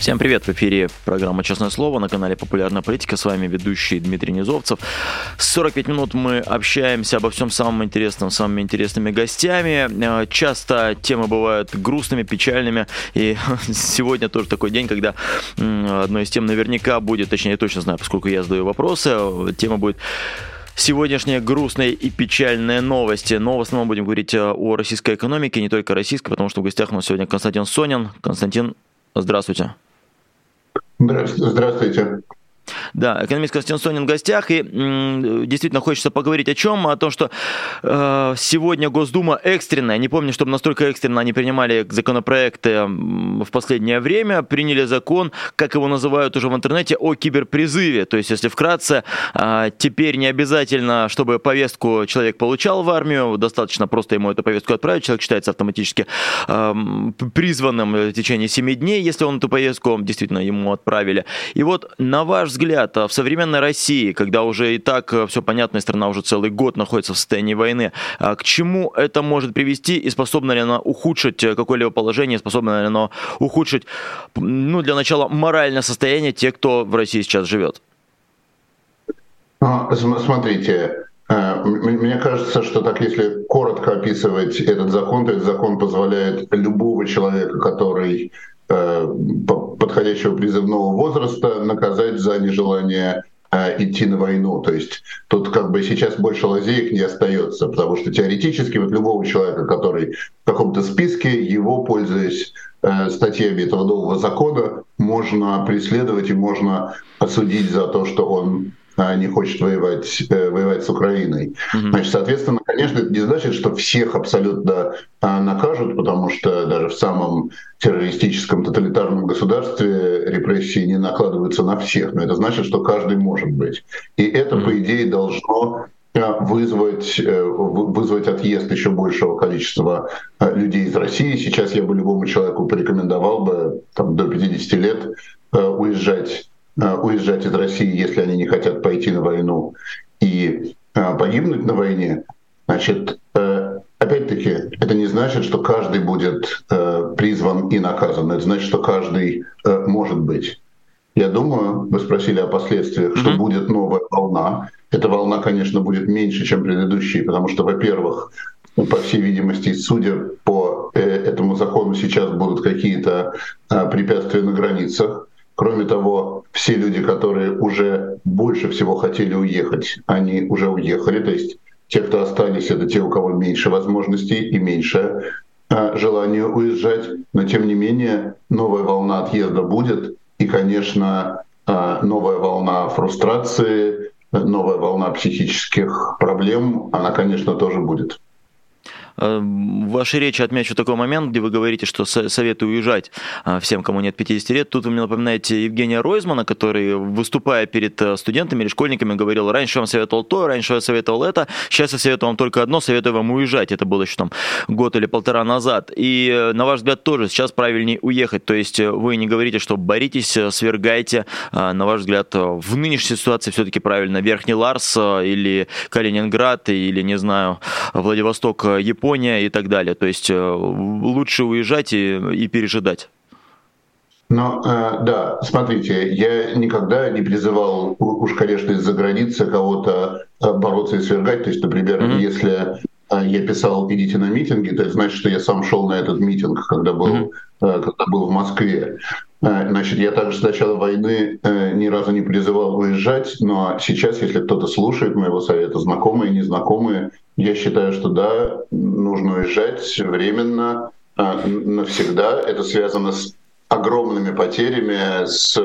Всем привет, в эфире программа «Честное слово» на канале «Популярная политика». С вами ведущий Дмитрий Низовцев. 45 минут мы общаемся обо всем самом интересном с самыми интересными гостями. Э, часто темы бывают грустными, печальными. И сегодня тоже такой день, когда одной из тем наверняка будет, точнее, я точно знаю, поскольку я задаю вопросы, тема будет сегодняшние грустные и печальные новости. Но в основном будем говорить э, о российской экономике, не только российской, потому что в гостях у нас сегодня Константин Сонин. Константин, здравствуйте. Здравствуйте. Да, экономист Константин Сонин в гостях. И действительно хочется поговорить о чем? О том, что э, сегодня Госдума экстренная, не помню, чтобы настолько экстренно они принимали законопроекты в последнее время, приняли закон, как его называют уже в интернете, о киберпризыве. То есть, если вкратце, э, теперь не обязательно, чтобы повестку человек получал в армию, достаточно просто ему эту повестку отправить, человек считается автоматически э, призванным в течение 7 дней, если он эту повестку действительно ему отправили. И вот, на ваш взгляд, взгляд, а в современной России, когда уже и так э, все понятно, страна уже целый год находится в состоянии войны, а к чему это может привести и способно ли оно ухудшить э, какое-либо положение, способно ли оно ухудшить, ну, для начала, моральное состояние тех, кто в России сейчас живет? А, смотрите, э, мне кажется, что так, если коротко описывать этот закон, то этот закон позволяет любого человека, который подходящего призывного возраста наказать за нежелание э, идти на войну. То есть тут как бы сейчас больше лазеек не остается, потому что теоретически вот любого человека, который в каком-то списке, его, пользуясь э, статьями этого нового закона, можно преследовать и можно осудить за то, что он не хочет воевать, э, воевать с Украиной. Mm-hmm. Значит, соответственно, конечно, это не значит, что всех абсолютно а, накажут, потому что даже в самом террористическом тоталитарном государстве репрессии не накладываются на всех, но это значит, что каждый может быть. И это, mm-hmm. по идее, должно а, вызвать, э, вызвать отъезд еще большего количества людей из России. Сейчас я бы любому человеку порекомендовал бы там, до 50 лет уезжать Э, уезжать из России, если они не хотят пойти на войну и э, погибнуть на войне, значит, э, опять-таки, это не значит, что каждый будет призван и наказан. Это значит, что каждый может быть. Я думаю, вы спросили о последствиях, mm-hmm. что будет новая волна. Эта волна, конечно, будет меньше, чем предыдущие, потому что, во-первых, по всей видимости, судя по этому закону, сейчас будут какие-то препятствия на границах. Кроме того, все люди, которые уже больше всего хотели уехать, они уже уехали. То есть те, кто остались, это те, у кого меньше возможностей и меньше а, желания уезжать. Но тем не менее, новая волна отъезда будет. И, конечно, а, новая волна фрустрации, новая волна психических проблем, она, конечно, тоже будет. Э, в вашей речи отмечу такой момент, где вы говорите, что советую уезжать а, всем, кому нет 50 лет. Тут вы мне напоминаете Евгения Ройзмана, который, выступая перед э, студентами или школьниками, говорил, раньше вам советовал то, раньше я советовал это, сейчас я советую вам только одно, советую вам уезжать. Это было еще там год или полтора назад. И, э, на ваш взгляд, тоже сейчас правильнее уехать. То есть вы не говорите, что боритесь, свергайте. А, на ваш взгляд, в нынешней ситуации все-таки правильно Верхний Ларс или Калининград или, не знаю, Владивосток, Япония Япония и так далее. То есть э, лучше уезжать и, и пережидать. Ну, э, да, смотрите, я никогда не призывал, уж, конечно, из-за границы кого-то э, бороться и свергать. То есть, например, mm-hmm. если э, я писал «идите на митинги», то это значит, что я сам шел на этот митинг, когда был, mm-hmm. когда был в Москве. Значит, я также с начала войны ни разу не призывал уезжать, но сейчас, если кто-то слушает моего совета, знакомые, незнакомые, я считаю, что да, нужно уезжать временно, а, навсегда. Это связано с огромными потерями, с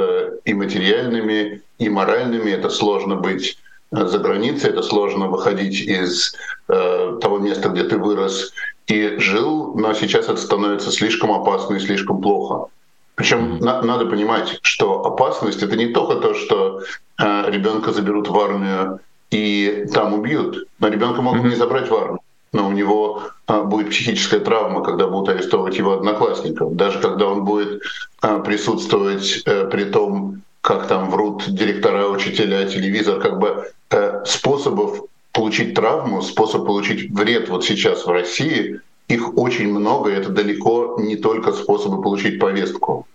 и материальными, и моральными. Это сложно быть э, за границей, это сложно выходить из э, того места, где ты вырос и жил, но сейчас это становится слишком опасно и слишком плохо. Причем на, надо понимать, что опасность это не только то, что э, ребенка заберут в армию и там убьют. Но ребенка могут не забрать в армию, но у него а, будет психическая травма, когда будут арестовывать его одноклассников. Даже когда он будет а, присутствовать а, при том, как там врут директора, учителя, телевизор, как бы э, способов получить травму, способ получить вред вот сейчас в России, их очень много, и это далеко не только способы получить повестку.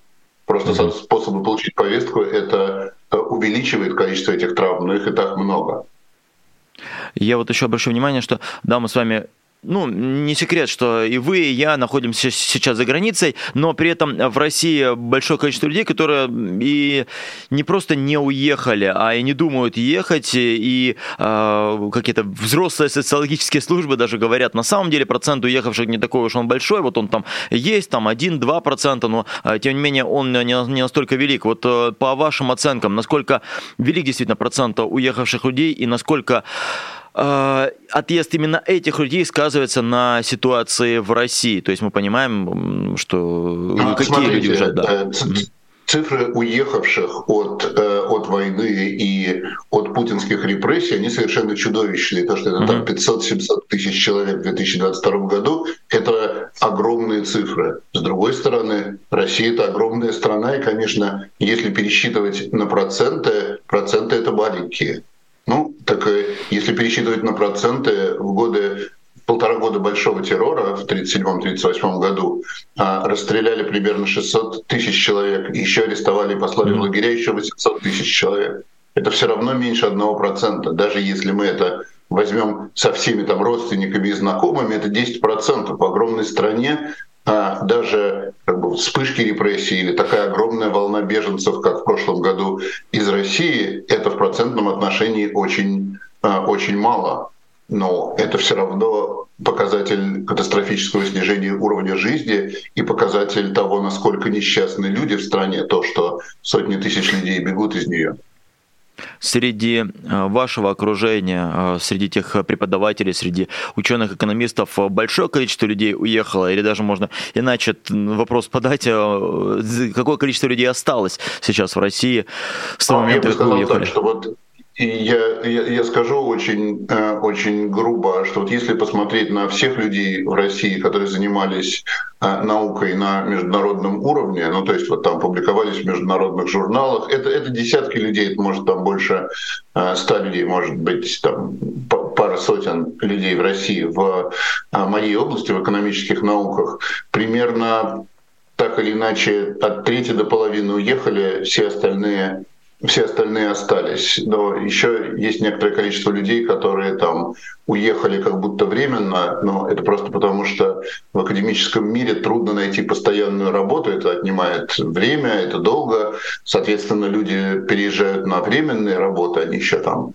Просто mm-hmm. способы получить повестку это э, увеличивает количество этих травм, но их и так много. Я вот еще обращу внимание, что да, мы с вами ну, не секрет, что и вы, и я находимся сейчас за границей, но при этом в России большое количество людей, которые и не просто не уехали, а и не думают ехать, и э, какие-то взрослые социологические службы даже говорят, на самом деле процент уехавших не такой уж он большой, вот он там есть, там 1-2%, но э, тем не менее он не, настолько велик. Вот э, по вашим оценкам, насколько велик действительно процент уехавших людей и насколько отъезд именно этих людей сказывается на ситуации в России. То есть мы понимаем, что а, какие смотрите, люди уезжают. Да. Э, цифры уехавших от, э, от войны и от путинских репрессий, они совершенно чудовищные. То, что это там 500-700 тысяч человек в 2022 году, это огромные цифры. С другой стороны, Россия — это огромная страна, и, конечно, если пересчитывать на проценты, проценты — это маленькие. Ну, так если пересчитывать на проценты, в годы полтора года большого террора в 1937-1938 году а, расстреляли примерно 600 тысяч человек, еще арестовали и послали в лагеря еще 800 тысяч человек. Это все равно меньше одного процента. Даже если мы это возьмем со всеми там родственниками и знакомыми, это 10%. В огромной стране а даже как бы, вспышки репрессий или такая огромная волна беженцев, как в прошлом году из России, это в процентном отношении очень, а, очень мало. Но это все равно показатель катастрофического снижения уровня жизни и показатель того, насколько несчастны люди в стране, то, что сотни тысяч людей бегут из нее среди э, вашего окружения, э, среди тех преподавателей, среди ученых, экономистов большое количество людей уехало, или даже можно иначе вопрос подать, э, какое количество людей осталось сейчас в России с того а, момента, как вы уехали? Так, что вот я, я, я скажу очень, э, очень грубо, что вот если посмотреть на всех людей в России, которые занимались э, наукой на международном уровне, ну то есть вот там публиковались в международных журналах, это, это десятки людей, это может там больше э, ста людей, может быть там пара сотен людей в России в моей области, в экономических науках, примерно так или иначе от трети до половины уехали, все остальные все остальные остались. Но еще есть некоторое количество людей, которые там уехали как будто временно, но это просто потому, что в академическом мире трудно найти постоянную работу, это отнимает время, это долго. Соответственно, люди переезжают на временные работы, они еще там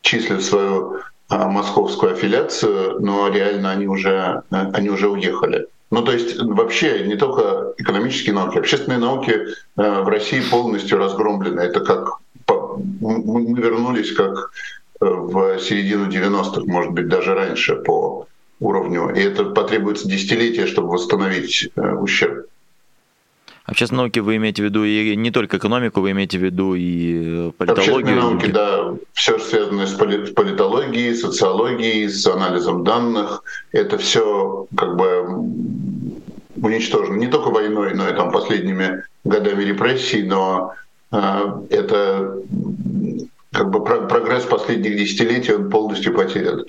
числят свою а, московскую аффилиацию, но реально они уже, они уже уехали. Ну, то есть вообще не только экономические науки, общественные науки э, в России полностью разгромлены. Это как мы вернулись как э, в середину 90-х, может быть, даже раньше по уровню. И это потребуется десятилетия, чтобы восстановить э, ущерб. Общественные науки вы имеете в виду и не только экономику, вы имеете в виду и политологию? Общественные науки, да, все связанное с политологией, социологией, с анализом данных, это все как бы уничтожено не только войной, но и там последними годами репрессий, но э, это как бы прогресс последних десятилетий, он полностью потерян.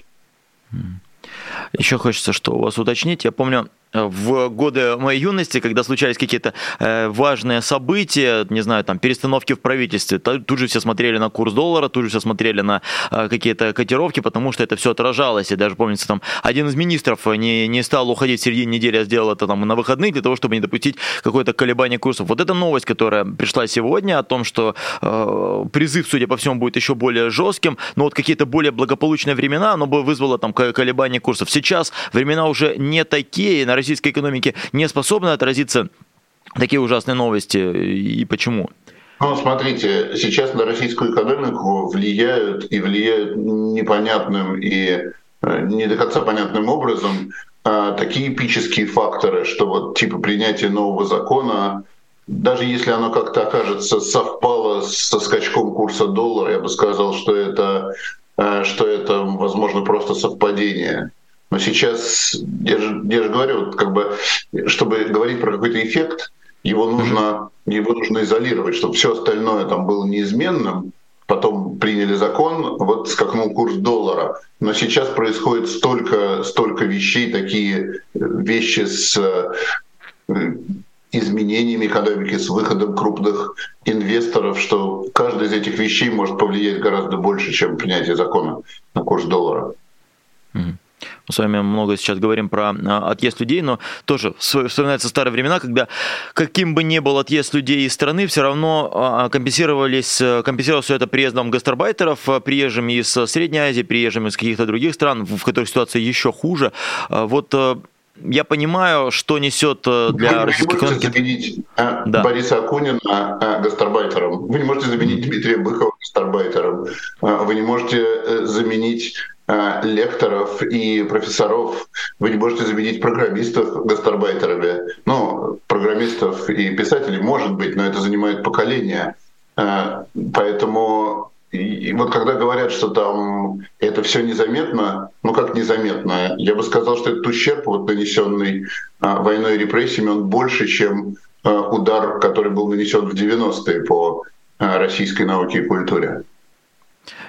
Еще хочется, что у вас уточнить. Я помню, в годы моей юности, когда случались какие-то э, важные события, не знаю, там, перестановки в правительстве, тут же все смотрели на курс доллара, тут же все смотрели на э, какие-то котировки, потому что это все отражалось. И даже, помнится, там, один из министров не, не стал уходить в середине недели, а сделал это там на выходные для того, чтобы не допустить какое-то колебание курсов. Вот эта новость, которая пришла сегодня о том, что э, призыв, судя по всему, будет еще более жестким, но вот какие-то более благополучные времена, оно бы вызвало там колебание курсов. Сейчас времена уже не такие, на российской экономике не способны отразиться такие ужасные новости и почему? Ну, смотрите, сейчас на российскую экономику влияют и влияют непонятным и э, не до конца понятным образом а, такие эпические факторы, что вот типа принятие нового закона, даже если оно как-то окажется совпало со скачком курса доллара, я бы сказал, что это, э, что это возможно просто совпадение. Но сейчас, я же, я же говорю, как бы, чтобы говорить про какой-то эффект, Его нужно, его нужно изолировать, чтобы все остальное там было неизменным. Потом приняли закон, вот скакнул курс доллара. Но сейчас происходит столько, столько вещей, такие э, вещи с э, изменениями экономики, с выходом крупных инвесторов, что каждая из этих вещей может повлиять гораздо больше, чем принятие закона на курс доллара. Mm-hmm. Мы с вами много сейчас говорим про а, отъезд людей, но тоже вспоминаются старые времена, когда каким бы ни был отъезд людей из страны, все равно а, компенсировались, э, компенсировалось все это приездом гастарбайтеров, э, приезжими из Средней Азии, приезжими из каких-то других стран, в которых ситуация еще хуже. А, вот э, я понимаю, что несет для Вы российской не можете заменить да. Бориса Акунина гастарбайтером. Вы не можете заменить Дмитрия Быкова гастарбайтером. Вы не можете заменить Э, лекторов и профессоров. Вы не можете заменить программистов гастарбайтерами. Ну, программистов и писателей может быть, но это занимает поколение. Э, поэтому и вот когда говорят, что там это все незаметно, ну как незаметно, я бы сказал, что этот ущерб, вот нанесенный а, войной и репрессиями, он больше, чем удар, который был нанесен в 90-е по российской науке и культуре.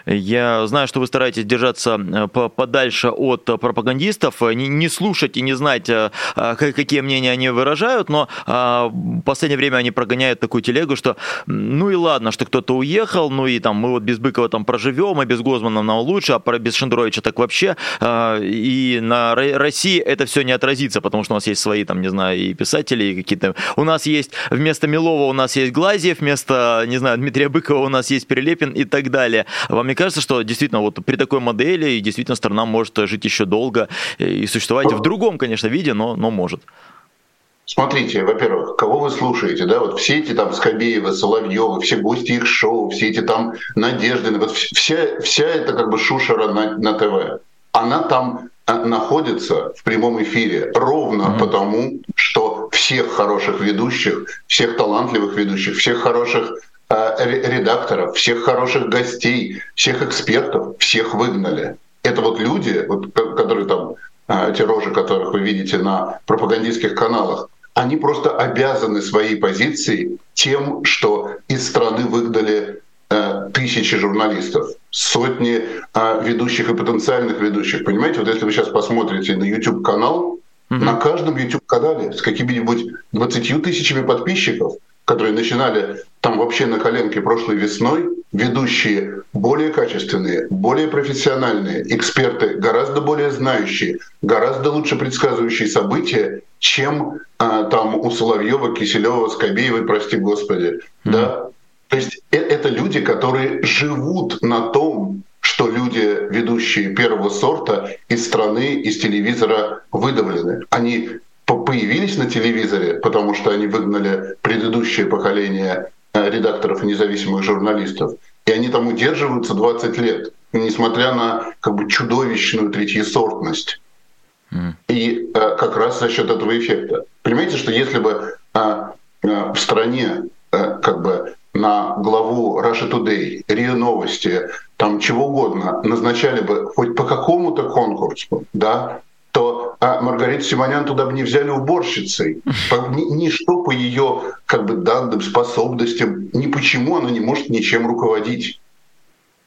Я знаю, что вы стараетесь держаться э, подальше от пропагандистов, э, не слушать и не знать, э, какие мнения они выражают, но в последнее время они прогоняют такую телегу, что ну и ладно, что кто-то уехал, ну и там мы вот без Быкова там проживем, а без Гозмана нам лучше, а без Шендеровича так вообще. И на России это все не отразится, потому что у нас есть свои там, не знаю, и писатели, и какие-то... У нас есть вместо Милова у нас есть Глазьев, вместо, не знаю, Дмитрия Быкова у нас есть Перелепин и так далее. Вам не кажется, что действительно вот при такой модели действительно страна может жить еще долго и существовать в другом, конечно, виде, но, но может? Смотрите, во-первых, кого вы слушаете, да, вот все эти там Скобеевы, Соловьевы, все гости их шоу, все эти там Надежды, вот вся, вся эта как бы шушера на, на ТВ, она там а, находится в прямом эфире ровно mm-hmm. потому, что всех хороших ведущих, всех талантливых ведущих, всех хороших Э, редакторов, всех хороших гостей, всех экспертов, всех выгнали. Это вот люди, вот, которые там, э, те рожи, которых вы видите на пропагандистских каналах, они просто обязаны своей позицией тем, что из страны выгнали э, тысячи журналистов, сотни э, ведущих и потенциальных ведущих. Понимаете, вот если вы сейчас посмотрите на YouTube-канал, mm-hmm. на каждом YouTube-канале с какими-нибудь 20 тысячами подписчиков – которые начинали там вообще на коленке прошлой весной, ведущие более качественные, более профессиональные, эксперты, гораздо более знающие, гораздо лучше предсказывающие события, чем а, там у Соловьева, Киселева, Скобеевой, прости господи. Mm-hmm. Да? То есть э- это люди, которые живут на том, что люди, ведущие первого сорта из страны, из телевизора выдавлены. Они появились на телевизоре, потому что они выгнали предыдущее поколение редакторов и независимых журналистов, и они там удерживаются 20 лет, несмотря на как бы чудовищную третьесортность. Mm. И а, как раз за счет этого эффекта. Понимаете, что если бы а, а, в стране а, как бы на главу Russia Today, РИА Новости, там чего угодно, назначали бы хоть по какому-то конкурсу, да, то а Маргариту Симонян туда бы не взяли уборщицей. Ничто по ее как бы, данным, способностям, ни почему она не может ничем руководить.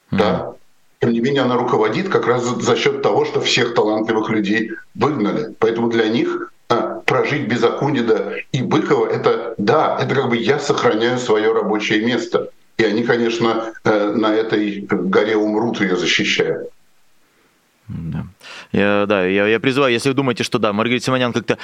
Да? Тем не менее, она руководит как раз за, за счет того, что всех талантливых людей выгнали. Поэтому для них а, прожить без Акунида и Быкова, это да, это как бы я сохраняю свое рабочее место. И они, конечно, э, на этой горе умрут, ее защищая. Да. Я, да, я, я призываю, если вы думаете, что да, Маргарита Симонян как-то...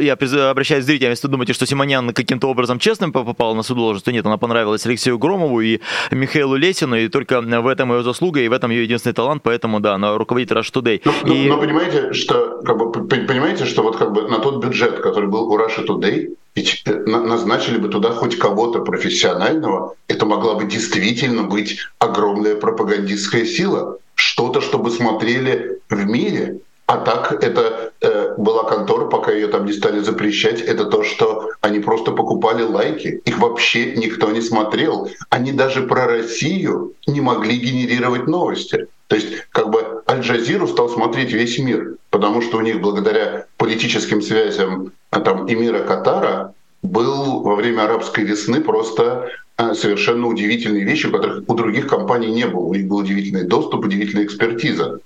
Я призываю, обращаюсь к зрителям, если вы думаете, что Симонян каким-то образом честным попала на суд должность, то нет, она понравилась Алексею Громову и Михаилу Лесину, и только в этом ее заслуга, и в этом ее единственный талант, поэтому да, она руководит Rush Today. Но, и... но, но понимаете, что, как бы, понимаете, что вот как бы на тот бюджет, который был у Russia Today, ведь назначили бы туда хоть кого-то профессионального, это могла бы действительно быть огромная пропагандистская сила что-то, чтобы смотрели в мире. А так это э, была контора, пока ее там не стали запрещать, это то, что они просто покупали лайки. Их вообще никто не смотрел. Они даже про Россию не могли генерировать новости. То есть как бы Аль-Джазиру стал смотреть весь мир, потому что у них благодаря политическим связям а, там, эмира Катара был во время арабской весны просто совершенно удивительные вещи, которых у других компаний не было. У них был удивительный доступ, удивительная экспертиза.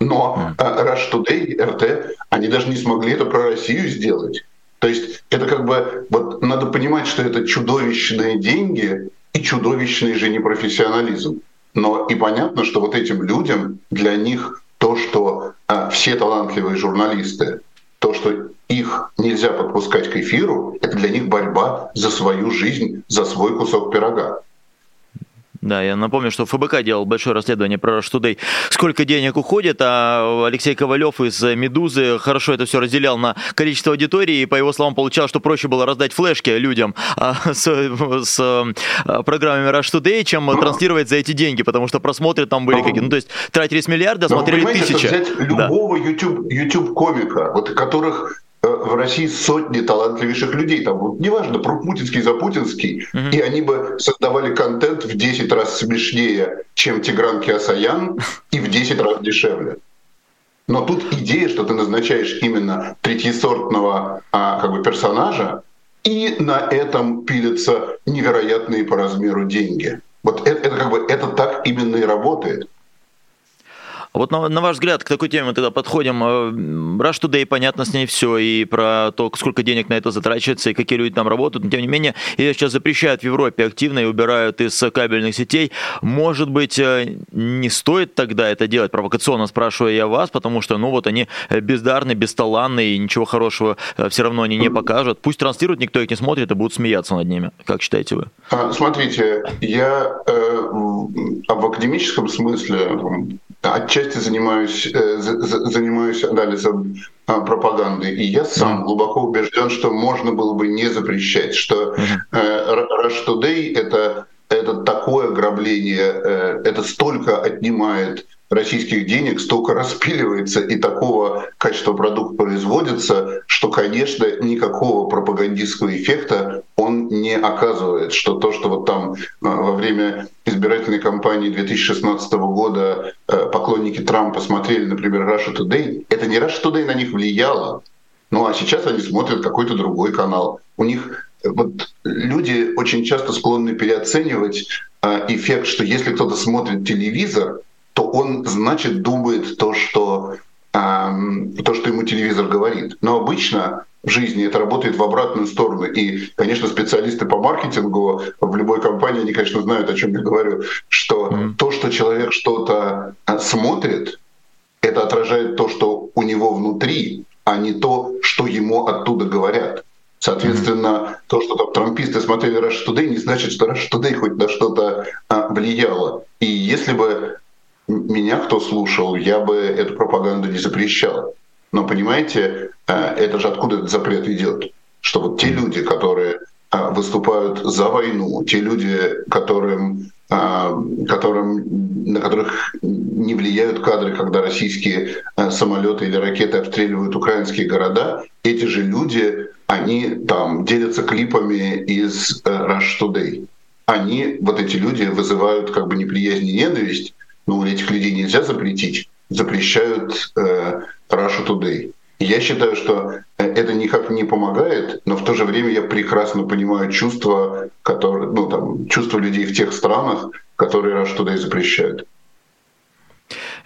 Но э, Rush Today, РТ, они даже не смогли это про Россию сделать. То есть это как бы, вот надо понимать, что это чудовищные деньги и чудовищный же непрофессионализм. Но и понятно, что вот этим людям, для них то, что а, все талантливые журналисты, то, что их нельзя подпускать к эфиру, это для них борьба за свою жизнь, за свой кусок пирога. Да, я напомню, что ФБК делал большое расследование про Rush Today, сколько денег уходит, а Алексей Ковалев из «Медузы» хорошо это все разделял на количество аудитории, и по его словам получалось, что проще было раздать флешки людям а, с, с а, программами Rush Today, чем ну, транслировать за эти деньги, потому что просмотры там были ну, какие-то, ну то есть тратились миллиарды, а смотрели тысячи. любого да. YouTube, YouTube комика, вот которых в России сотни талантливейших людей, там, вот, неважно, Путинский за Путинский, угу. и они бы создавали контент в 10 раз смешнее, чем Тигран Киасаян, и в 10 раз дешевле. Но тут идея, что ты назначаешь именно третьесортного а, как бы персонажа, и на этом пилятся невероятные по размеру деньги. Вот это, это как бы это так именно и работает. А вот на, на ваш взгляд, к такой теме мы тогда подходим. Э, Rush Today, понятно, с ней все, и про то, сколько денег на это затрачивается, и какие люди там работают, но тем не менее, ее сейчас запрещают в Европе активно и убирают из кабельных сетей. Может быть, э, не стоит тогда это делать, провокационно спрашиваю я вас, потому что, ну вот они бездарны, бесталанны, и ничего хорошего э, все равно они не покажут. Пусть транслируют, никто их не смотрит, и будут смеяться над ними. Как считаете вы? А, смотрите, я э, в академическом смысле отчасти занимаюсь, э, занимаюсь анализом а, пропаганды. И я сам глубоко убежден, что можно было бы не запрещать, что э, Rush Today это, это такое ограбление, э, это столько отнимает российских денег столько распиливается и такого качества продукта производится, что, конечно, никакого пропагандистского эффекта он не оказывает. Что то, что вот там э, во время избирательной кампании 2016 года э, поклонники Трампа смотрели, например, Russia Today, это не Russia Today на них влияло. Ну а сейчас они смотрят какой-то другой канал. У них э, вот люди очень часто склонны переоценивать эффект, что если кто-то смотрит телевизор, то он, значит, думает то, что, то, что ему телевизор говорит. Но обычно в жизни это работает в обратную сторону. И, конечно, специалисты по маркетингу в любой компании, они, конечно, знают, о чем я говорю, что mm. то, что человек что-то э, смотрит, это отражает то, что у него внутри, а не то, что ему оттуда говорят. Соответственно, mm-hmm. то, что там трамписты смотрели Rush Today, не значит, что Rush Today хоть на что-то а, влияло. И если бы меня кто слушал, я бы эту пропаганду не запрещал. Но понимаете, э, это же откуда этот запрет идет? Что вот те люди, которые э, выступают за войну, те люди, которым, э, которым, на которых не влияют кадры, когда российские самолеты или ракеты обстреливают украинские города, эти же люди, они там делятся клипами из Rush Today. Они, вот эти люди, вызывают как бы неприязнь и ненависть, ну, этих людей нельзя запретить, запрещают э, Russia Today. Я считаю, что э, это никак не помогает, но в то же время я прекрасно понимаю чувства, которые, ну, там, чувства людей в тех странах, которые Russia Today запрещают.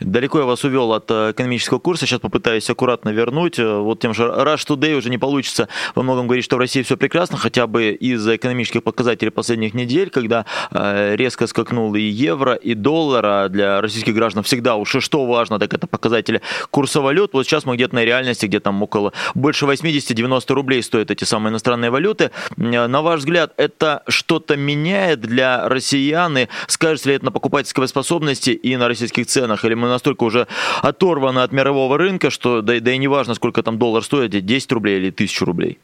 Далеко я вас увел от э, экономического курса, сейчас попытаюсь аккуратно вернуть. Э, вот тем же Rush Today уже не получится во многом говорить, что в России все прекрасно, хотя бы из-за экономических показателей последних недель, когда э, резко скакнул и евро, и доллар, а для российских граждан всегда уж и что важно, так это показатели курса валют. Вот сейчас мы где-то на реальности, где там около больше 80-90 рублей стоят эти самые иностранные валюты. На ваш взгляд, это что-то меняет для россиян? И скажется ли это на покупательской способности и на российских ценах? Или мы мы настолько уже оторваны от мирового рынка, что да, да и не важно, сколько там доллар стоит, 10 рублей или 1000 рублей.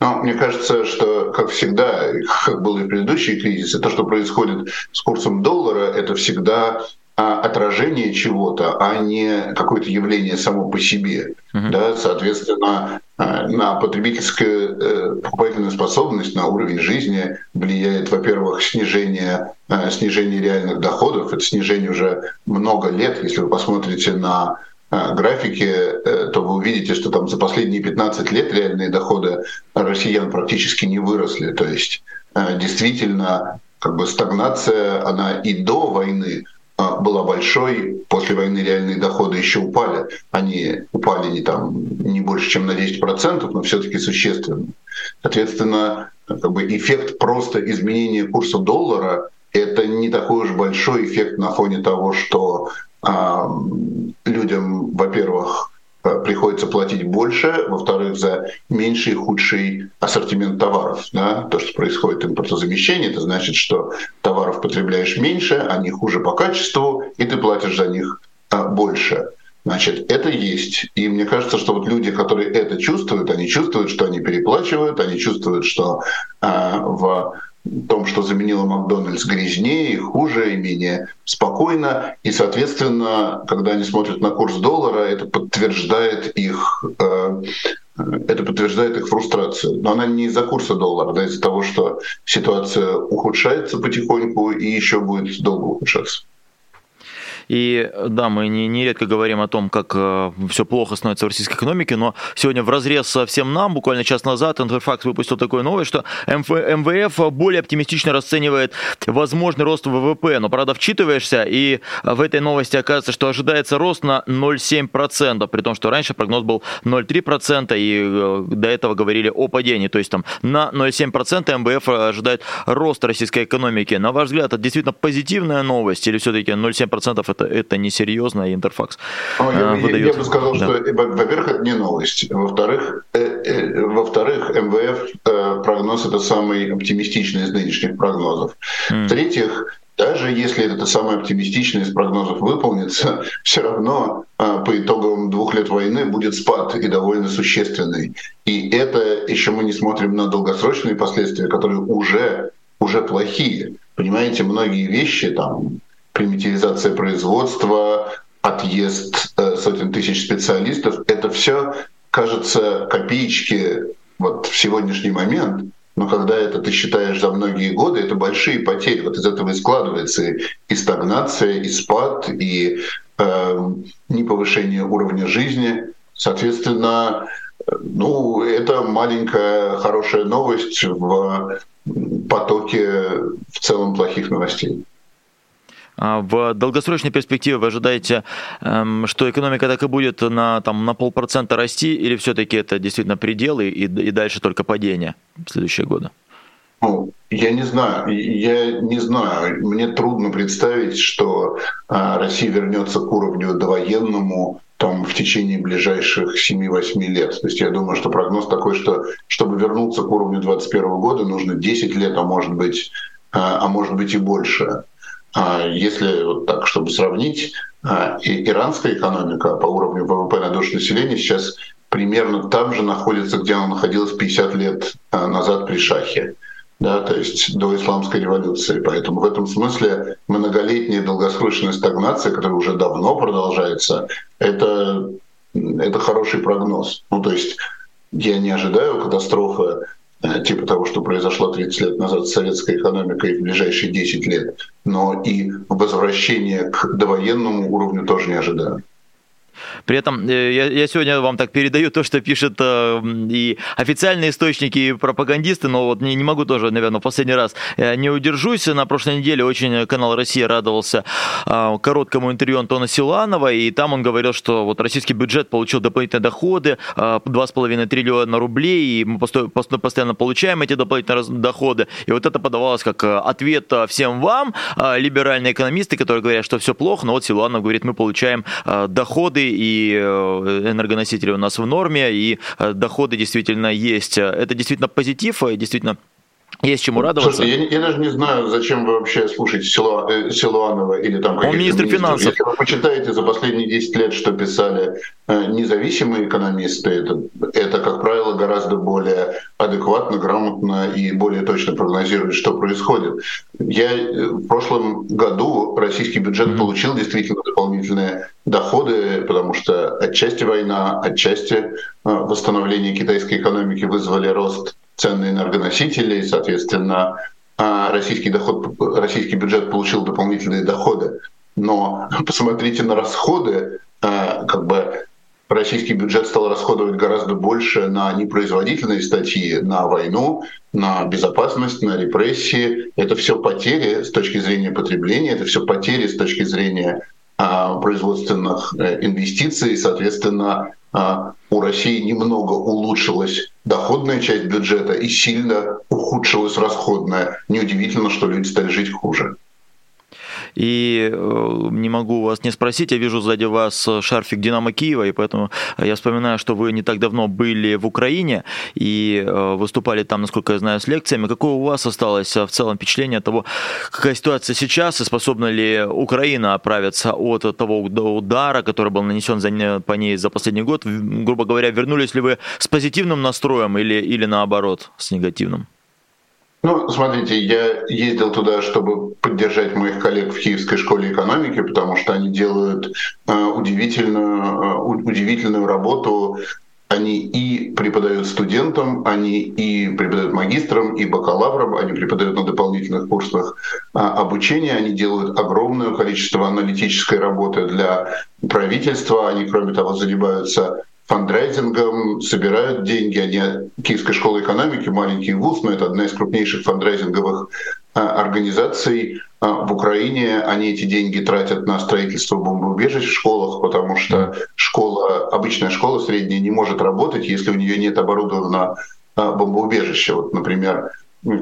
Ну, мне кажется, что, как всегда, как было и в предыдущие кризисы, то, что происходит с курсом доллара, это всегда отражение чего-то, а не какое-то явление само по себе. Uh-huh. Да, соответственно, а, на потребительскую э, покупательную способность, на уровень жизни влияет, во-первых, снижение, э, снижение реальных доходов. Это снижение уже много лет. Если вы посмотрите на графике, то вы увидите, что там за последние 15 лет реальные доходы россиян практически не выросли. То есть действительно как бы стагнация, она и до войны а, была большой, после войны реальные доходы еще упали. Они упали не, там, не больше, чем на 10%, но все-таки существенно. Соответственно, как бы эффект просто изменения курса доллара – это не такой уж большой эффект на фоне того, что а, людям, во-первых, Э, приходится платить больше, во-вторых, за меньший и худший ассортимент товаров. Да? То, что происходит импортозамещение, это значит, что товаров потребляешь меньше, они хуже по качеству, и ты платишь за них а, больше. Значит, это есть. И мне кажется, что вот люди, которые это чувствуют, они чувствуют, что они переплачивают, они чувствуют, что э, в том, что заменило Макдональдс грязнее, хуже и менее спокойно. И, соответственно, когда они смотрят на курс доллара, это подтверждает их э, это подтверждает их фрустрацию. Но она не из-за курса доллара, да, из-за того, что ситуация ухудшается потихоньку и еще будет долго ухудшаться. И да, мы не, нередко говорим о том, как э, все плохо становится в российской экономике, но сегодня в разрез всем нам, буквально час назад, Интерфакс выпустил такое новость, что МФ, МВФ более оптимистично расценивает возможный рост ВВП. Но, правда, вчитываешься, и в этой новости оказывается, что ожидается рост на 0,7%, при том, что раньше прогноз был 0,3%, и э, до этого говорили о падении. То есть там на 0,7% МВФ ожидает рост российской экономики. На ваш взгляд, это действительно позитивная новость или все-таки 0,7% это, это несерьезно, и Интерфакс ну, я, выдает... я бы сказал, да. что, во-первых, это не новость. Во-вторых, э, э, во-вторых, МВФ э, прогноз это самый оптимистичный из нынешних прогнозов. Mm. В-третьих, даже если это самый оптимистичный из прогнозов выполнится, все равно э, по итогам двух лет войны будет спад и довольно существенный. И это еще мы не смотрим на долгосрочные последствия, которые уже, уже плохие. Понимаете, многие вещи, там, примитивизация производства, отъезд э, сотен тысяч специалистов, это все кажется копеечки вот в сегодняшний момент, но когда это ты считаешь за многие годы, это большие потери. Вот из этого и складывается и стагнация, и спад, и э, неповышение уровня жизни. Соответственно, ну, это маленькая хорошая новость в потоке в целом плохих новостей. А в долгосрочной перспективе вы ожидаете, эм, что экономика так и будет на, там, на полпроцента расти, или все-таки это действительно пределы и, и дальше только падение в следующие годы? Ну, я не знаю, я не знаю. Мне трудно представить, что а, Россия вернется к уровню довоенному там, в течение ближайших 7-8 лет. То есть я думаю, что прогноз такой, что чтобы вернуться к уровню 2021 года, нужно 10 лет, а может быть, а, а может быть и больше. А если вот так, чтобы сравнить, а, иранская экономика по уровню ВВП на душу населения сейчас примерно там же находится, где она находилась 50 лет а, назад при Шахе, да, то есть до исламской революции. Поэтому в этом смысле многолетняя долгосрочная стагнация, которая уже давно продолжается, это, это хороший прогноз. Ну, то есть я не ожидаю катастрофы типа того, что произошло 30 лет назад с советской экономикой в ближайшие 10 лет, но и возвращение к довоенному уровню тоже не ожидаю. При этом э, я, я сегодня вам так передаю то, что пишут э, и официальные источники, и пропагандисты, но вот не, не могу тоже, наверное, в последний раз э, не удержусь. На прошлой неделе очень канал «Россия» радовался короткому интервью Антона Силанова, и там он говорил, что вот российский бюджет получил дополнительные доходы, э, 2,5 триллиона рублей, и мы постоянно получаем эти дополнительные доходы. И вот это подавалось как ответ всем вам, либеральные экономисты, которые говорят, что все плохо, но вот Силуанов говорит, мы получаем э, и э, энергоносители у нас в норме, и э, доходы действительно есть. Это действительно позитив, действительно есть чему радоваться. Слушайте, я, я даже не знаю, зачем вы вообще слушаете Силу, э, Силуанова или там Он министр министров. финансов. Если вы почитаете за последние 10 лет, что писали э, независимые экономисты, это, это, как правило, гораздо более адекватно, грамотно и более точно прогнозирует, что происходит. Я э, в прошлом году российский бюджет получил действительно дополнительные доходы, потому что отчасти война, отчасти э, восстановление китайской экономики вызвали рост цен на энергоносители, и, соответственно, а, российский, доход, российский бюджет получил дополнительные доходы. Но посмотрите на расходы как бы российский бюджет стал расходовать гораздо больше на непроизводительные статьи, на войну, на безопасность, на репрессии. Это все потери с точки зрения потребления, это все потери с точки зрения а, производственных э, инвестиций. Соответственно, а, у России немного улучшилась доходная часть бюджета и сильно ухудшилась расходная. Неудивительно, что люди стали жить хуже. И э, не могу вас не спросить, я вижу сзади вас шарфик Динамо Киева, и поэтому я вспоминаю, что вы не так давно были в Украине и э, выступали там, насколько я знаю, с лекциями. Какое у вас осталось в целом впечатление от того, какая ситуация сейчас, и способна ли Украина оправиться от того удара, который был нанесен по ней за последний год? Грубо говоря, вернулись ли вы с позитивным настроем или, или наоборот, с негативным? Ну, смотрите, я ездил туда, чтобы поддержать моих коллег в Киевской школе экономики, потому что они делают э, удивительную, э, удивительную работу. Они и преподают студентам, они и преподают магистрам, и бакалаврам, они преподают на дополнительных курсах э, обучения, они делают огромное количество аналитической работы для правительства, они, кроме того, занимаются фандрайзингом, собирают деньги. Они Киевская школа экономики, маленький вуз, но это одна из крупнейших фандрайзинговых а, организаций а, в Украине. Они эти деньги тратят на строительство бомбоубежищ в школах, потому что школа, обычная школа средняя не может работать, если у нее нет оборудованного бомбоубежища. Вот, например,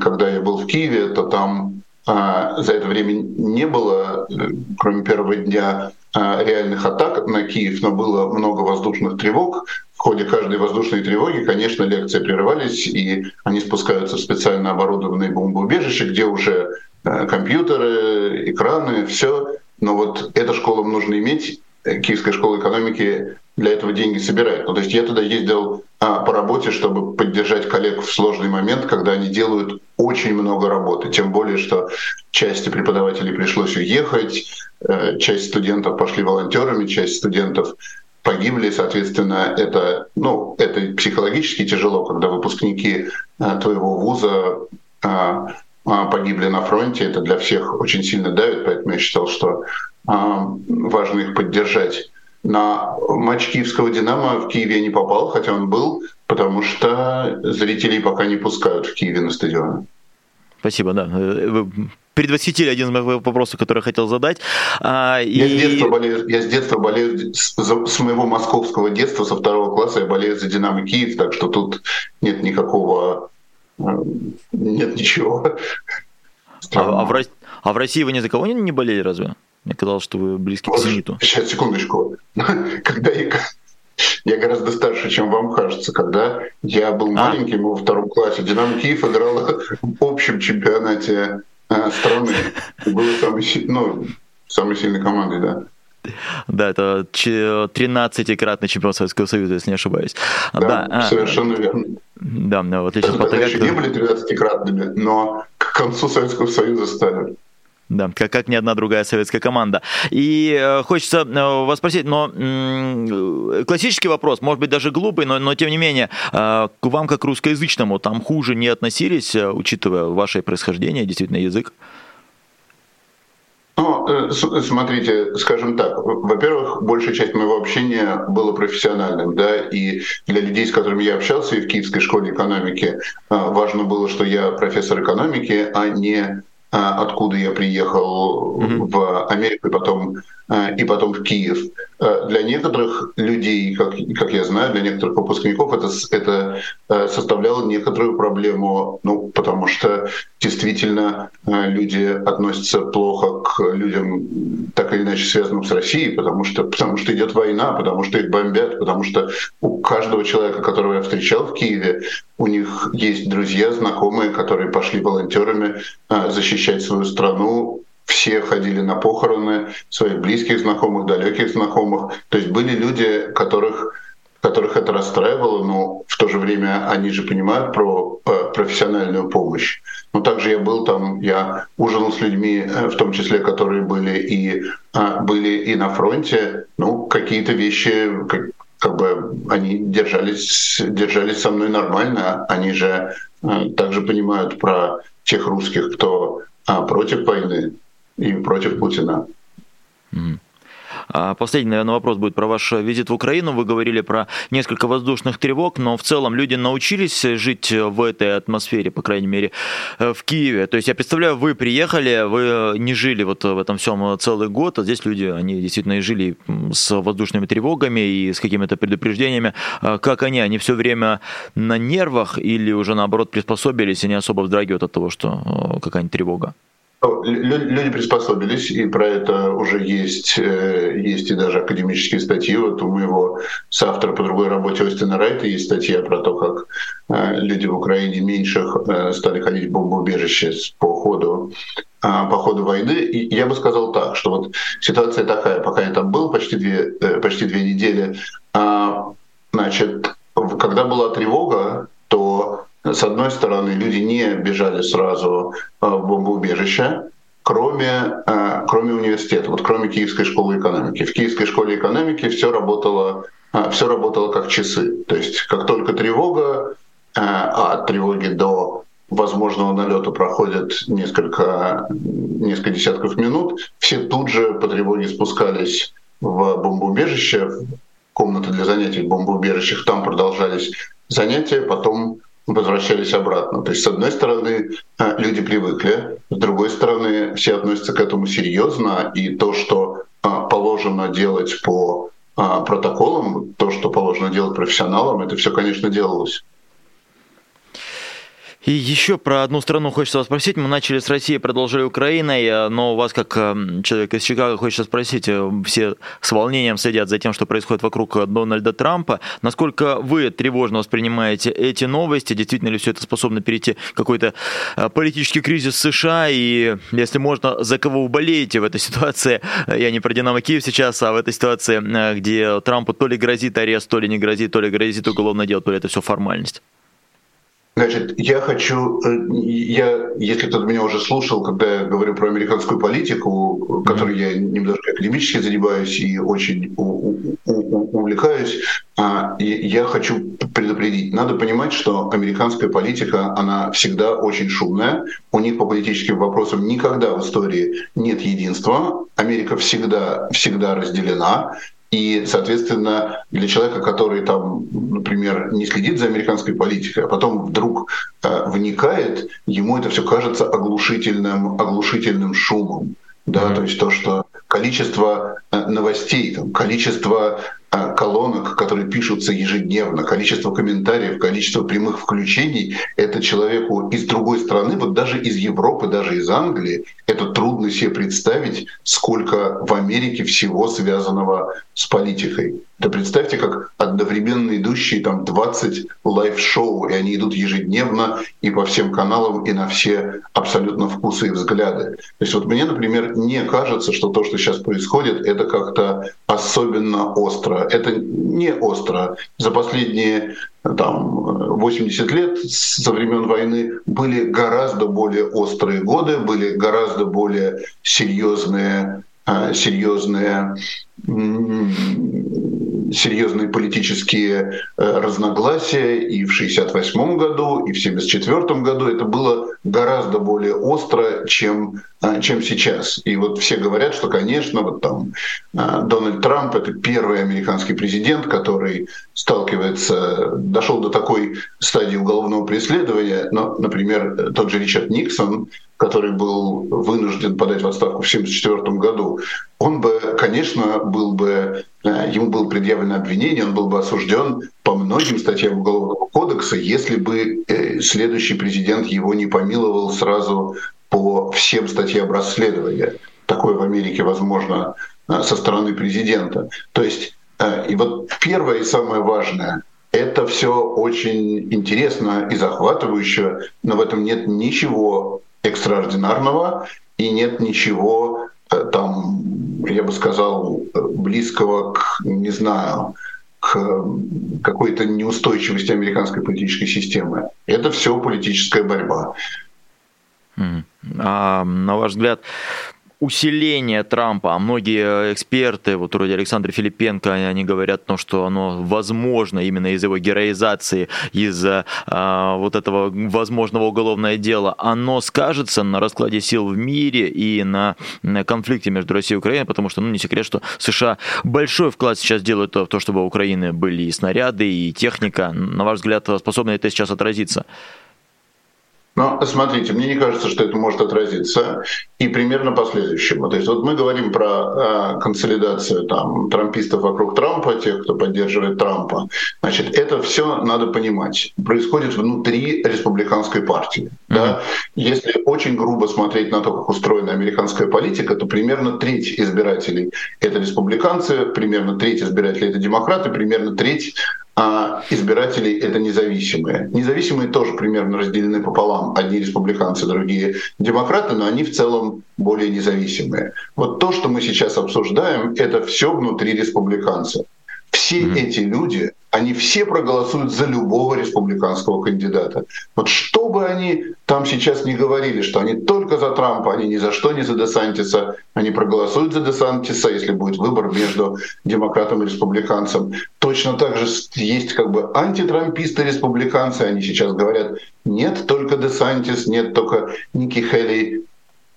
когда я был в Киеве, то там а, за это время не было, э, кроме первого дня, а, реальных атак на Киев, но было много воздушных тревог. В ходе каждой воздушной тревоги, конечно, лекции прерывались, и они спускаются в специально оборудованные бомбоубежища, где уже э, компьютеры, экраны, все. Но вот эту школу нужно иметь, Киевская школа экономики для этого деньги собирает. Ну, то есть я туда ездил а, по работе, чтобы поддержать коллег в сложный момент, когда они делают очень много работы. Тем более, что части преподавателей пришлось уехать, э, часть студентов пошли волонтерами, часть студентов погибли, соответственно, это, ну, это психологически тяжело, когда выпускники э, твоего вуза э, погибли на фронте, это для всех очень сильно давит, поэтому я считал, что важно их поддержать. На матч киевского «Динамо» в Киеве не попал, хотя он был, потому что зрителей пока не пускают в Киеве на стадион. Спасибо, да. Вы предвосхитили один из моих вопросов, который я хотел задать. А, я, и... с детства болею, я с детства болею, с, с моего московского детства, со второго класса я болею за «Динамо Киев», так что тут нет никакого, э, нет ничего. А, а, в, а в России вы ни за кого не, не болели разве? Мне казалось, что вы близки вот, к «Зениту». Сейчас, секундочку. Когда я, я гораздо старше, чем вам кажется. Когда я был а? маленьким, во втором классе, «Динамо Киев» играла в общем чемпионате э, страны. Было самой, ну, самой сильной командой, да. Да, это 13-кратный чемпион Советского Союза, если не ошибаюсь. Да, да а, совершенно верно. Да, в отличие от Спартака... не были 13-кратными, но к концу Советского Союза стали. Да, как, как ни одна другая советская команда. И э, хочется э, вас спросить, но э, классический вопрос, может быть даже глупый, но, но тем не менее, э, к вам как русскоязычному там хуже не относились, э, учитывая ваше происхождение, действительно язык? Ну, э, смотрите, скажем так, во-первых, большая часть моего общения было профессиональным, да, и для людей, с которыми я общался и в Киевской школе экономики, важно было, что я профессор экономики, а не а, откуда я приехал mm-hmm. в Америку и потом, а, и потом в Киев. А, для некоторых людей, как, как я знаю, для некоторых выпускников это, это составляло некоторую проблему, ну, потому что действительно люди относятся плохо к людям, так или иначе связанным с Россией, потому что, потому что идет война, потому что их бомбят, потому что у каждого человека, которого я встречал в Киеве, у них есть друзья, знакомые, которые пошли волонтерами а, защищать свою страну. Все ходили на похороны своих близких знакомых, далеких знакомых. То есть были люди, которых которых это расстраивало, но в то же время они же понимают про э, профессиональную помощь. Но также я был там, я ужинал с людьми, э, в том числе, которые были и а, были и на фронте. Ну, какие-то вещи, как бы они держались, держались со мной нормально. Они же э, также понимают про тех русских, кто а, против войны и против Путина. А последний, наверное, вопрос будет про ваш визит в Украину. Вы говорили про несколько воздушных тревог, но в целом люди научились жить в этой атмосфере, по крайней мере, в Киеве. То есть я представляю, вы приехали, вы не жили вот в этом всем целый год, а здесь люди, они действительно и жили с воздушными тревогами и с какими-то предупреждениями. А как они? Они все время на нервах или уже наоборот приспособились и не особо вздрагивают от того, что э, какая-нибудь тревога? Люди приспособились, и про это уже есть, э, есть и даже академические статьи. Вот у моего соавтора по другой работе Остина Райта есть статья про то, как э, люди в Украине меньше стали ходить в бомбоубежище по ходу по ходу войны. И я бы сказал так, что вот ситуация такая, пока я там был почти две, почти две недели, а, значит, когда была тревога, то с одной стороны люди не бежали сразу э, в бомбоубежище, кроме, э, кроме университета, вот кроме Киевской школы экономики. В Киевской школе экономики все работало, э, все работало как часы. То есть как только тревога, а от тревоги до возможного налета проходит несколько, несколько десятков минут, все тут же по тревоге спускались в бомбоубежище, комнаты для занятий в бомбоубежищах, там продолжались занятия, потом возвращались обратно. То есть, с одной стороны, э, люди привыкли, с другой стороны, все относятся к этому серьезно, и то, что э, положено делать по э, протоколам, то, что положено делать профессионалам, это все, конечно, делалось. И еще про одну страну хочется вас спросить. Мы начали с России, продолжили Украиной, э, но у вас, как эм, человек из Чикаго, хочется спросить, э, все с волнением следят за тем, что происходит вокруг Дональда Трампа. Насколько вы тревожно воспринимаете эти новости? Действительно ли все это способно перейти в какой-то э, политический кризис США? И, если можно, за кого вы болеете в этой ситуации? Я не про Динамо Киев сейчас, а в этой ситуации, где Трампу то ли грозит арест, то ли не грозит, то ли грозит уголовное дело, то ли это все формальность. Значит, я хочу, э, я, если кто-то меня уже слушал, когда я говорю про американскую политику, которой я немножко академически занимаюсь и очень увлекаюсь, а, я хочу предупредить. Надо понимать, что американская политика, она всегда очень шумная. У них по политическим вопросам никогда в истории нет единства. Америка всегда, всегда разделена. И, соответственно, для человека, который там, например, не следит за американской политикой, а потом вдруг э, вникает, ему это все кажется оглушительным, оглушительным шумом. Да, mm-hmm. то есть то, что количество э, новостей, там, количество колонок, которые пишутся ежедневно, количество комментариев, количество прямых включений, это человеку из другой страны, вот даже из Европы, даже из Англии, это трудно себе представить, сколько в Америке всего связанного с политикой. Да представьте, как одновременно идущие там 20 live -шоу, и они идут ежедневно и по всем каналам, и на все абсолютно вкусы и взгляды. То есть вот мне, например, не кажется, что то, что сейчас происходит, это как-то особенно остро это не остро. За последние там, 80 лет со времен войны были гораздо более острые годы, были гораздо более серьезные, серьезные серьезные политические э, разногласия и в 1968 году, и в 1974 году. Это было гораздо более остро, чем, чем сейчас. И вот все говорят, что, конечно, вот там э, Дональд Трамп — это первый американский президент, который сталкивается, дошел до такой стадии уголовного преследования. Но, например, тот же Ричард Никсон, который был вынужден подать в отставку в 1974 году, он бы, конечно, был бы, э, ему было предъявлено обвинение, он был бы осужден по многим статьям Уголовного кодекса, если бы э, следующий президент его не помиловал сразу по всем статьям расследования. Такое в Америке возможно э, со стороны президента. То есть, и вот первое и самое важное — это все очень интересно и захватывающе, но в этом нет ничего экстраординарного и нет ничего Э, там, я бы сказал, близкого к, не знаю, к какой-то неустойчивости американской политической системы. Это все политическая борьба. А на ваш взгляд, усиление Трампа, а многие эксперты, вот вроде Александра Филипенко, они говорят, ну, что оно возможно именно из его героизации, из а, вот этого возможного уголовного дела, оно скажется на раскладе сил в мире и на, на конфликте между Россией и Украиной, потому что, ну, не секрет, что США большой вклад сейчас делают в то, чтобы у Украины были и снаряды, и техника. На ваш взгляд, способно это сейчас отразиться? Но смотрите, мне не кажется, что это может отразиться и примерно по следующему. То есть вот мы говорим про э, консолидацию там, трампистов вокруг Трампа, тех, кто поддерживает Трампа. Значит, это все надо понимать. Происходит внутри республиканской партии. Mm-hmm. Да? Если очень грубо смотреть на то, как устроена американская политика, то примерно треть избирателей — это республиканцы, примерно треть избирателей — это демократы, примерно треть а избирателей это независимые. Независимые тоже примерно разделены пополам. Одни республиканцы, другие демократы, но они в целом более независимые. Вот то, что мы сейчас обсуждаем, это все внутри республиканцев. Все mm-hmm. эти люди, они все проголосуют за любого республиканского кандидата. Вот что бы они там сейчас не говорили, что они только за Трампа, они ни за что не за Десантиса, они проголосуют за Десантиса, если будет выбор между демократом и республиканцем. Точно так же есть как бы антитрамписты-республиканцы, они сейчас говорят, нет только Десантис, нет только Ники Хелли,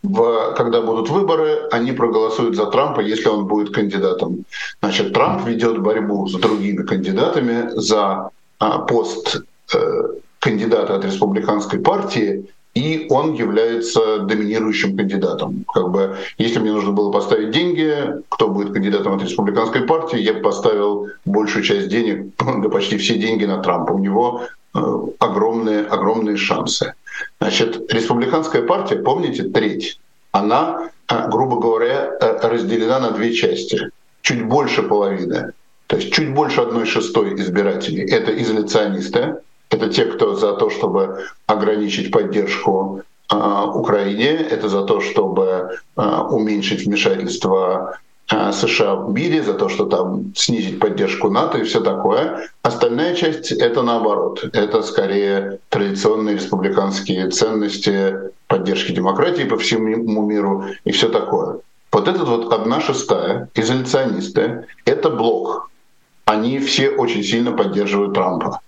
в, когда будут выборы, они проголосуют за Трампа, если он будет кандидатом. Значит, Трамп ведет борьбу с другими кандидатами за а, пост э, кандидата от республиканской партии, и он является доминирующим кандидатом. Как бы, если мне нужно было поставить деньги, кто будет кандидатом от республиканской партии, я бы поставил большую часть денег, да почти все деньги на Трампа. У него э, огромные, огромные шансы. Значит, республиканская партия, помните, треть, она, э, грубо говоря, э, разделена на две части. Чуть больше половины, то есть чуть больше одной шестой избирателей — это изоляционисты, это те, кто за то, чтобы ограничить поддержку э, Украине, это за то, чтобы уменьшить вмешательство США в мире, за то, что там снизить поддержку НАТО и все такое. Остальная часть — это наоборот. Это скорее традиционные республиканские ценности поддержки демократии по всему миру и все такое. Вот этот вот одна шестая, изоляционисты, это блок. Они все очень сильно поддерживают Трампа.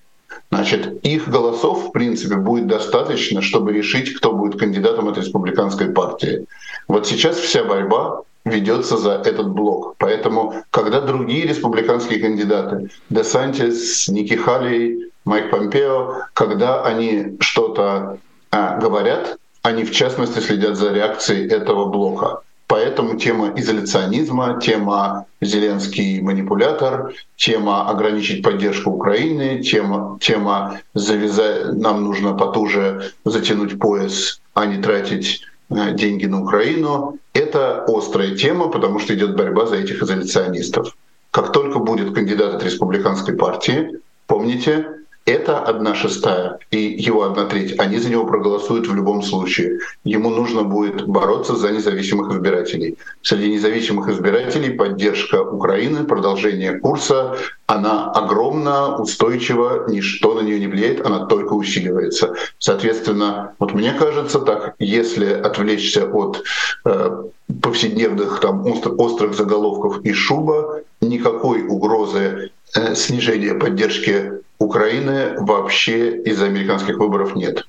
Значит, их голосов, в принципе, будет достаточно, чтобы решить, кто будет кандидатом от республиканской партии. Вот сейчас вся борьба ведется за этот блок. Поэтому, когда другие республиканские кандидаты, Десантис, Ники Халли, Майк Помпео, когда они что-то а, говорят, они в частности следят за реакцией этого блока. Поэтому тема изоляционизма, тема Зеленский манипулятор, тема ограничить поддержку Украины, тема, тема завязать, нам нужно потуже затянуть пояс, а не тратить деньги на Украину. Это острая тема, потому что идет борьба за этих изоляционистов. Как только будет кандидат от республиканской партии, помните, это одна шестая и его одна треть. Они за него проголосуют в любом случае. Ему нужно будет бороться за независимых избирателей. Среди независимых избирателей поддержка Украины, продолжение курса, она огромна, устойчива, ничто на нее не влияет, она только усиливается. Соответственно, вот мне кажется так, если отвлечься от э, повседневных там острых заголовков и шуба, никакой угрозы э, снижения поддержки Украины вообще из-за американских выборов нет.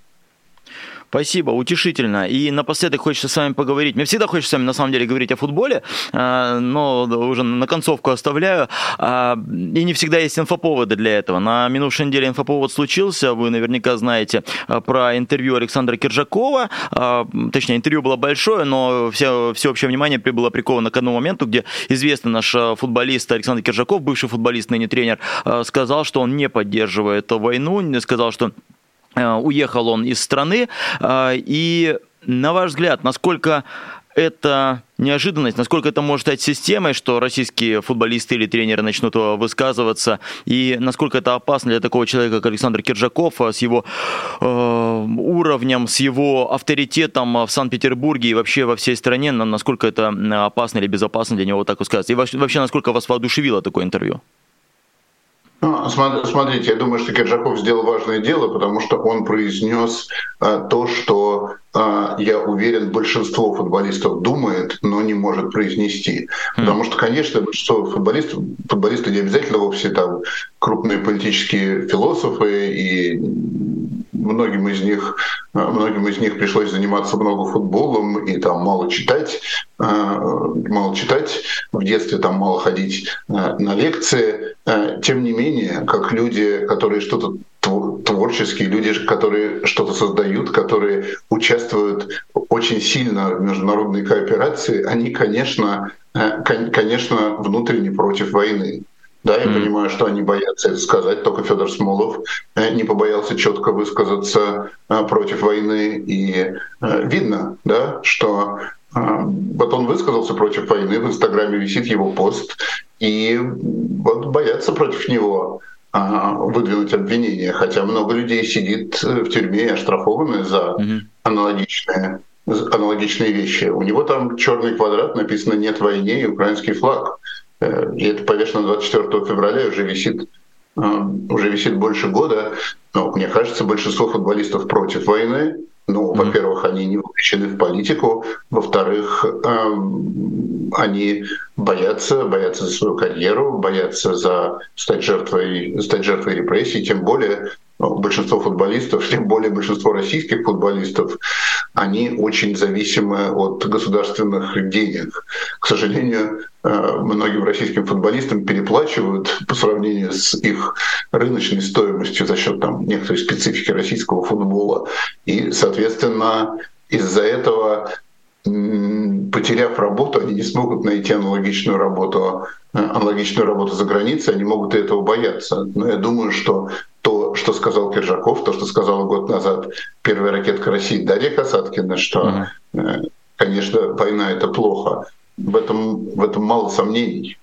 Спасибо, утешительно. И напоследок хочется с вами поговорить. Мне всегда хочется с вами, на самом деле, говорить о футболе, а, но уже на концовку оставляю. А, и не всегда есть инфоповоды для этого. На минувшей неделе инфоповод случился. Вы наверняка знаете а, про интервью Александра Киржакова. Точнее, интервью было большое, но все, всеобщее внимание было приковано к одному моменту, где известный наш футболист Александр Киржаков, бывший футболист, ныне тренер, сказал, что он не поддерживает войну, сказал, что уехал он из страны. Э, и на ваш взгляд, насколько это неожиданность, насколько это может стать системой, что российские футболисты или тренеры начнут высказываться, и насколько это опасно для такого человека, как Александр Киржаков, с его э, уровнем, с его авторитетом в Санкт-Петербурге и вообще во всей стране, насколько это опасно или безопасно для него вот так высказываться, и вообще насколько вас воодушевило такое интервью? Ну, смотрите, я думаю, что Киржаков сделал важное дело, потому что он произнес а, то, что, а, я уверен, большинство футболистов думает, но не может произнести. Mm. Потому что, конечно, большинство футболистов, футболисты не обязательно вовсе там крупные политические философы и многим из них, э, многим из них пришлось заниматься много футболом и там мало читать, э, мало читать, в детстве там мало ходить э, на лекции. Тем не менее, как люди, которые что-то творческие люди, которые что-то создают, которые участвуют очень сильно в международной кооперации, они, конечно, конечно, внутренне против войны. Да, я mm. понимаю, что они боятся это сказать, только Федор Смолов э, не побоялся четко высказаться э, против войны. И э, видно, да, что вот он высказался против войны, в Инстаграме висит его пост, и вот боятся против него выдвинуть обвинения, хотя много людей сидит в тюрьме оштрафованы за аналогичные аналогичные вещи. У него там черный квадрат написано «Нет войне» и украинский флаг. Э, и это повешено 24 февраля, уже висит, э, уже висит больше года. Но мне кажется, большинство футболистов против войны. Ну, mm-hmm. во-первых, они не вовлечены в политику, во-вторых, эм, они боятся, боятся за свою карьеру, боятся за стать жертвой, стать жертвой репрессий, тем более ну, большинство футболистов, тем более большинство российских футболистов, они очень зависимы от государственных денег. К сожалению, э, многим российским футболистам переплачивают по сравнению с их рыночной стоимостью за счет там, некоторой специфики российского футбола. И, соответственно, из-за этого потеряв работу, они не смогут найти аналогичную работу, э, аналогичную работу за границей, они могут этого бояться. Но я думаю, что то, что сказал Киржаков, то, что сказала год назад первая ракетка России Дарья Касаткина, что, uh-huh. конечно, война — это плохо. В этом, в этом мало сомнений.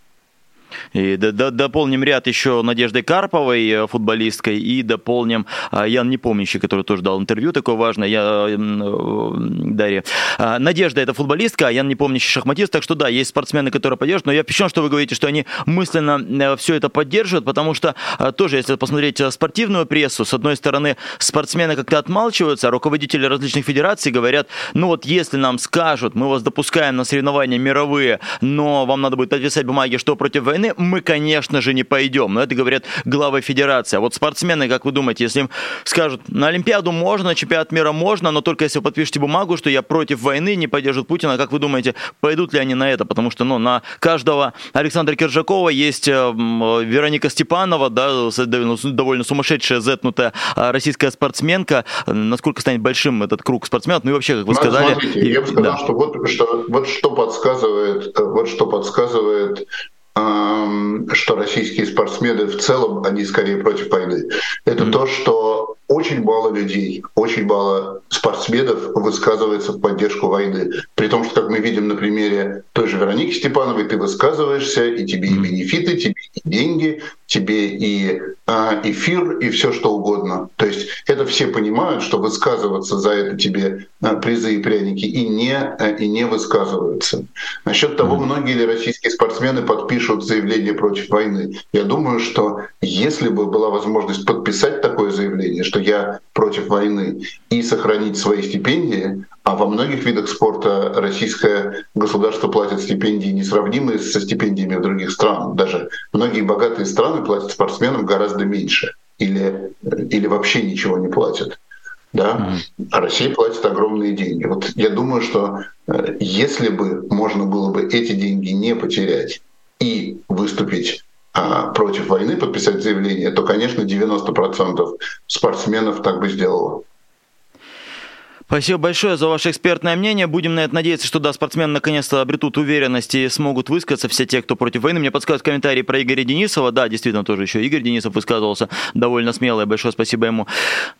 И дополним ряд еще Надеждой Карповой, э, футболисткой, и дополним а, Ян Непомнящий, который тоже дал интервью такое важное, я, э, Дарья. А, Надежда это футболистка, а Ян Непомнящий шахматист, так что да, есть спортсмены, которые поддерживают, но я впечатлен, что вы говорите, что они мысленно э, все это поддерживают, потому что тоже, если посмотреть спортивную прессу, с одной стороны, спортсмены как-то отмалчиваются, а руководители различных федераций говорят, ну вот если нам скажут, мы вас допускаем на соревнования мировые, но вам надо будет подписать бумаги, что против мы, конечно же, не пойдем. Но это говорят главы федерации. А вот спортсмены, как вы думаете, если им скажут, на Олимпиаду можно, на чемпионат мира можно, но только если вы подпишете бумагу, что я против войны, не поддержат Путина, как вы думаете, пойдут ли они на это? Потому что ну, на каждого Александра Киржакова есть э, Вероника Степанова, да, довольно сумасшедшая, зетнутая а, российская спортсменка. Насколько станет большим этот круг спортсменов? Ну и вообще, как вы сказали... Смотрите, и, я бы сказал, да. что, вот, что вот что подсказывает, э, вот что подсказывает что российские спортсмены в целом, они скорее против войны. Это mm-hmm. то, что очень мало людей, очень мало спортсменов высказывается в поддержку войны. При том, что, как мы видим на примере той же Вероники Степановой, ты высказываешься, и тебе и бенефиты, тебе и деньги, тебе и а, эфир, и все что угодно. То есть это все понимают, что высказываться за это тебе а, призы и пряники, и не, а, и не высказываются. Насчет того, многие ли российские спортсмены подпишут заявление против войны, я думаю, что если бы была возможность подписать такое заявление, что что я против войны, и сохранить свои стипендии, а во многих видах спорта российское государство платит стипендии несравнимые со стипендиями в других странах. Даже многие богатые страны платят спортсменам гораздо меньше или, или вообще ничего не платят. Да? А Россия платит огромные деньги. Вот я думаю, что э, если бы можно было бы эти деньги не потерять и выступить против войны, подписать заявление, то, конечно, 90% спортсменов так бы сделало. Спасибо большое за ваше экспертное мнение. Будем на это надеяться, что да, спортсмены наконец-то обретут уверенность и смогут высказаться все те, кто против войны. Мне подсказывают комментарии про Игоря Денисова. Да, действительно, тоже еще Игорь Денисов высказывался довольно смело. И большое спасибо ему.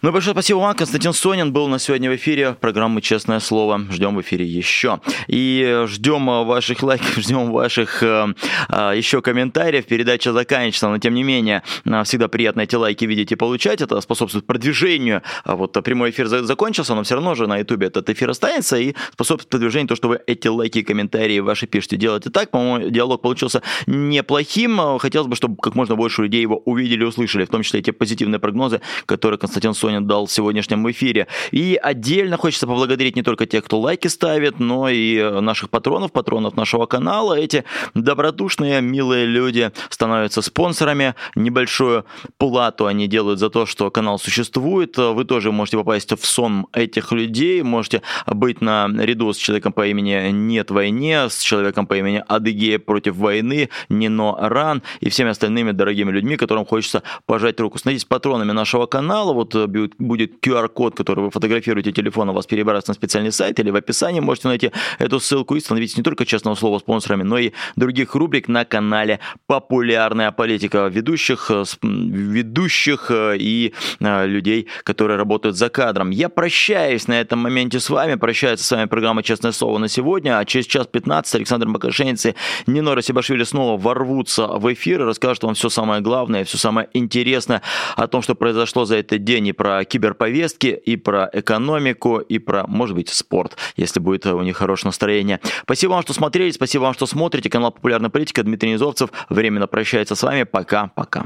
Ну и большое спасибо вам. Константин Сонин был на сегодня в эфире программы «Честное слово». Ждем в эфире еще. И ждем ваших лайков, ждем ваших э, э, еще комментариев. Передача заканчивается, но тем не менее э, всегда приятно эти лайки видеть и получать. Это способствует продвижению. А вот прямой эфир закончился, но все равно же на YouTube этот эфир останется и способствует продвижению то, что вы эти лайки и комментарии ваши пишете. Делайте так. По-моему, диалог получился неплохим. Хотелось бы, чтобы как можно больше людей его увидели услышали, в том числе эти позитивные прогнозы, которые Константин Сонин дал в сегодняшнем эфире. И отдельно хочется поблагодарить не только тех, кто лайки ставит, но и наших патронов, патронов нашего канала. Эти добродушные, милые люди становятся спонсорами. Небольшую плату они делают за то, что канал существует. Вы тоже можете попасть в сон этих людей, можете быть на ряду с человеком по имени Нет войне, с человеком по имени Адыгея против войны, Нино Ран и всеми остальными дорогими людьми, которым хочется пожать руку. Становитесь патронами нашего канала. Вот э, будет QR-код, который вы фотографируете телефон, у вас перебирается на специальный сайт или в описании можете найти эту ссылку и становитесь не только честного слова спонсорами, но и других рубрик на канале «Популярная политика» ведущих, э, ведущих э, и людей, которые работают за кадром. Я прощаюсь на этом моменте с вами, прощается с вами программа «Честное слово» на сегодня, а через час 15 Александр Макашенец и Нинора Сибашвили снова ворвутся в эфир и расскажут вам все самое главное, все самое интересное о том, что произошло за этот день и про киберповестки, и про экономику, и про, может быть, спорт, если будет у них хорошее настроение. Спасибо вам, что смотрели, спасибо вам, что смотрите. Канал «Популярная политика». Дмитрий Низовцев временно прощается с вами. Пока-пока.